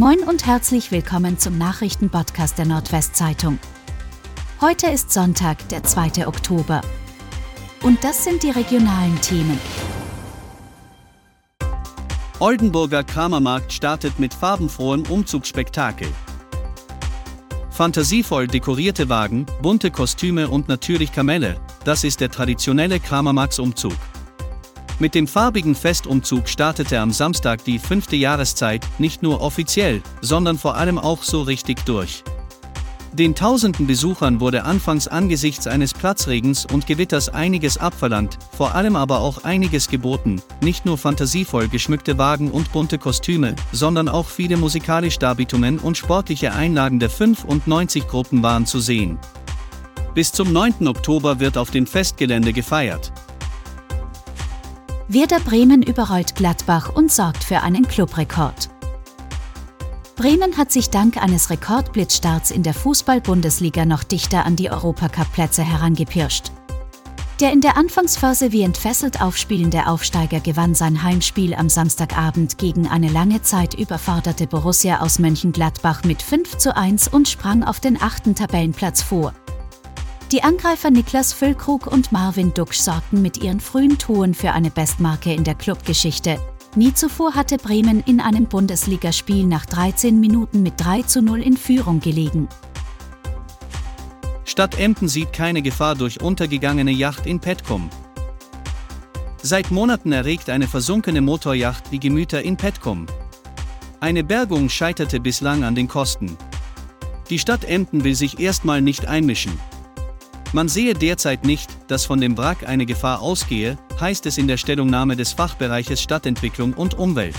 Moin und herzlich willkommen zum Nachrichtenpodcast der Nordwestzeitung. Heute ist Sonntag, der 2. Oktober. Und das sind die regionalen Themen. Oldenburger Kramermarkt startet mit farbenfrohem Umzugsspektakel. Fantasievoll dekorierte Wagen, bunte Kostüme und natürlich Kamelle, das ist der traditionelle Kramermarktsumzug. Mit dem farbigen Festumzug startete am Samstag die fünfte Jahreszeit, nicht nur offiziell, sondern vor allem auch so richtig durch. Den tausenden Besuchern wurde anfangs angesichts eines Platzregens und Gewitters einiges abverlangt, vor allem aber auch einiges geboten, nicht nur fantasievoll geschmückte Wagen und bunte Kostüme, sondern auch viele musikalisch Darbietungen und sportliche Einlagen der 95 Gruppen waren zu sehen. Bis zum 9. Oktober wird auf dem Festgelände gefeiert. Werder Bremen überrollt Gladbach und sorgt für einen Clubrekord. Bremen hat sich dank eines Rekordblitzstarts in der Fußball-Bundesliga noch dichter an die Europacup-Plätze herangepirscht. Der in der Anfangsphase wie entfesselt aufspielende Aufsteiger gewann sein Heimspiel am Samstagabend gegen eine lange Zeit überforderte Borussia aus Mönchengladbach mit 5 zu 1 und sprang auf den achten Tabellenplatz vor. Die Angreifer Niklas Füllkrug und Marvin Duksch sorgten mit ihren frühen Toren für eine Bestmarke in der Clubgeschichte. Nie zuvor hatte Bremen in einem Bundesligaspiel nach 13 Minuten mit 3 zu 0 in Führung gelegen. Stadt Emden sieht keine Gefahr durch untergegangene Yacht in Petkum. Seit Monaten erregt eine versunkene Motorjacht die Gemüter in Petkum. Eine Bergung scheiterte bislang an den Kosten. Die Stadt Emden will sich erstmal nicht einmischen. Man sehe derzeit nicht, dass von dem Wrack eine Gefahr ausgehe, heißt es in der Stellungnahme des Fachbereiches Stadtentwicklung und Umwelt.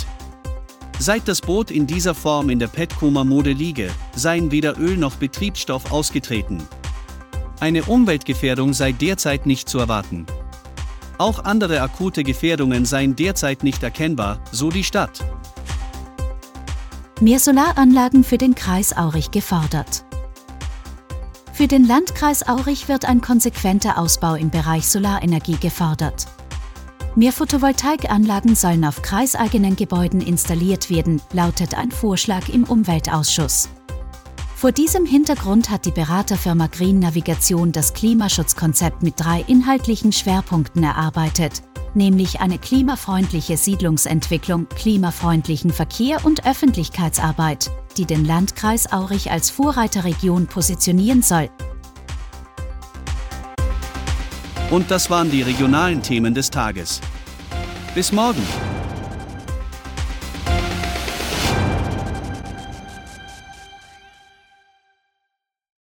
Seit das Boot in dieser Form in der Petkumer Mode liege, seien weder Öl noch Betriebsstoff ausgetreten. Eine Umweltgefährdung sei derzeit nicht zu erwarten. Auch andere akute Gefährdungen seien derzeit nicht erkennbar, so die Stadt. Mehr Solaranlagen für den Kreis Aurich gefordert. Für den Landkreis Aurich wird ein konsequenter Ausbau im Bereich Solarenergie gefordert. Mehr Photovoltaikanlagen sollen auf kreiseigenen Gebäuden installiert werden, lautet ein Vorschlag im Umweltausschuss. Vor diesem Hintergrund hat die Beraterfirma Green Navigation das Klimaschutzkonzept mit drei inhaltlichen Schwerpunkten erarbeitet, nämlich eine klimafreundliche Siedlungsentwicklung, klimafreundlichen Verkehr und Öffentlichkeitsarbeit, die den Landkreis Aurich als Vorreiterregion positionieren soll. Und das waren die regionalen Themen des Tages. Bis morgen!